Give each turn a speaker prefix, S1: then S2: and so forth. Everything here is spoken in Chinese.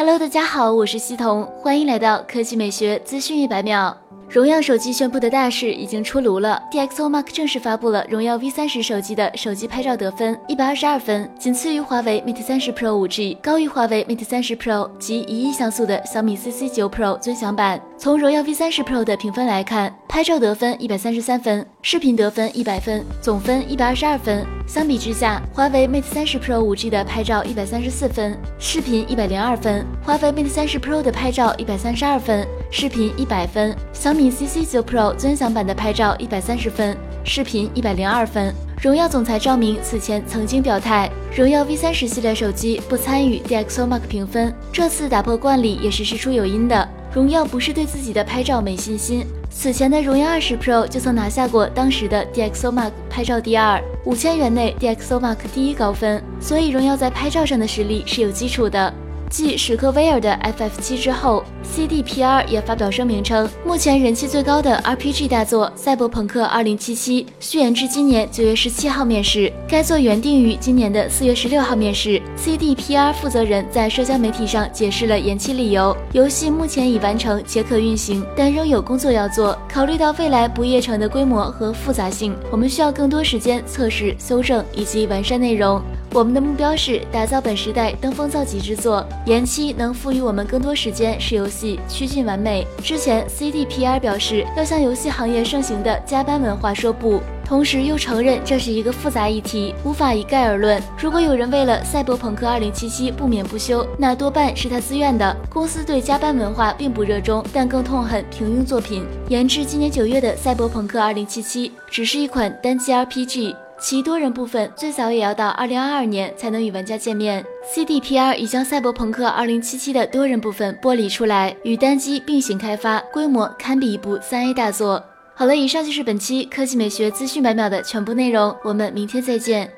S1: Hello，大家好，我是西彤，欢迎来到科技美学资讯一百秒。荣耀手机宣布的大事已经出炉了，DxO Mark 正式发布了荣耀 V 三十手机的手机拍照得分一百二十二分，仅次于华为 Mate 三十 Pro 五 G，高于华为 Mate 三十 Pro 及一亿像素的小米 CC 九 Pro 尊享版。从荣耀 V 三十 Pro 的评分来看，拍照得分一百三十三分，视频得分一百分，总分一百二十二分。相比之下，华为 Mate 三十 Pro 五 G 的拍照一百三十四分，视频一百零二分；华为 Mate 三十 Pro 的拍照一百三十二分，视频一百分；小米 CC 九 Pro 尊享版的拍照一百三十分，视频一百零二分。荣耀总裁赵明此前曾经表态，荣耀 V 三十系列手机不参与 DxOMark 评分，这次打破惯例也是事出有因的。荣耀不是对自己的拍照没信心。此前的荣耀二十 Pro 就曾拿下过当时的 DxOMark 拍照第二，五千元内 DxOMark 第一高分，所以荣耀在拍照上的实力是有基础的。继史克威尔的 FF 七之后，CDPR 也发表声明称，目前人气最高的 RPG 大作《赛博朋克2077》续延至今年九月十七号面世，该作原定于今年的四月十六号面世。CDPR 负责人在社交媒体上解释了延期理由：游戏目前已完成且可运行，但仍有工作要做。考虑到未来不夜城的规模和复杂性，我们需要更多时间测试、修正以及完善内容。我们的目标是打造本时代登峰造极之作，延期能赋予我们更多时间使游戏趋近完美。之前 CDPR 表示要向游戏行业盛行的加班文化说不，同时又承认这是一个复杂议题，无法一概而论。如果有人为了赛博朋克2077不眠不休，那多半是他自愿的。公司对加班文化并不热衷，但更痛恨平庸作品。延至今年九月的赛博朋克2077只是一款单机 RPG。其多人部分最早也要到二零二二年才能与玩家见面。CDPR 已将《赛博朋克二零七七》的多人部分剥离出来，与单机并行开发，规模堪比一部三 A 大作。好了，以上就是本期科技美学资讯百秒的全部内容，我们明天再见。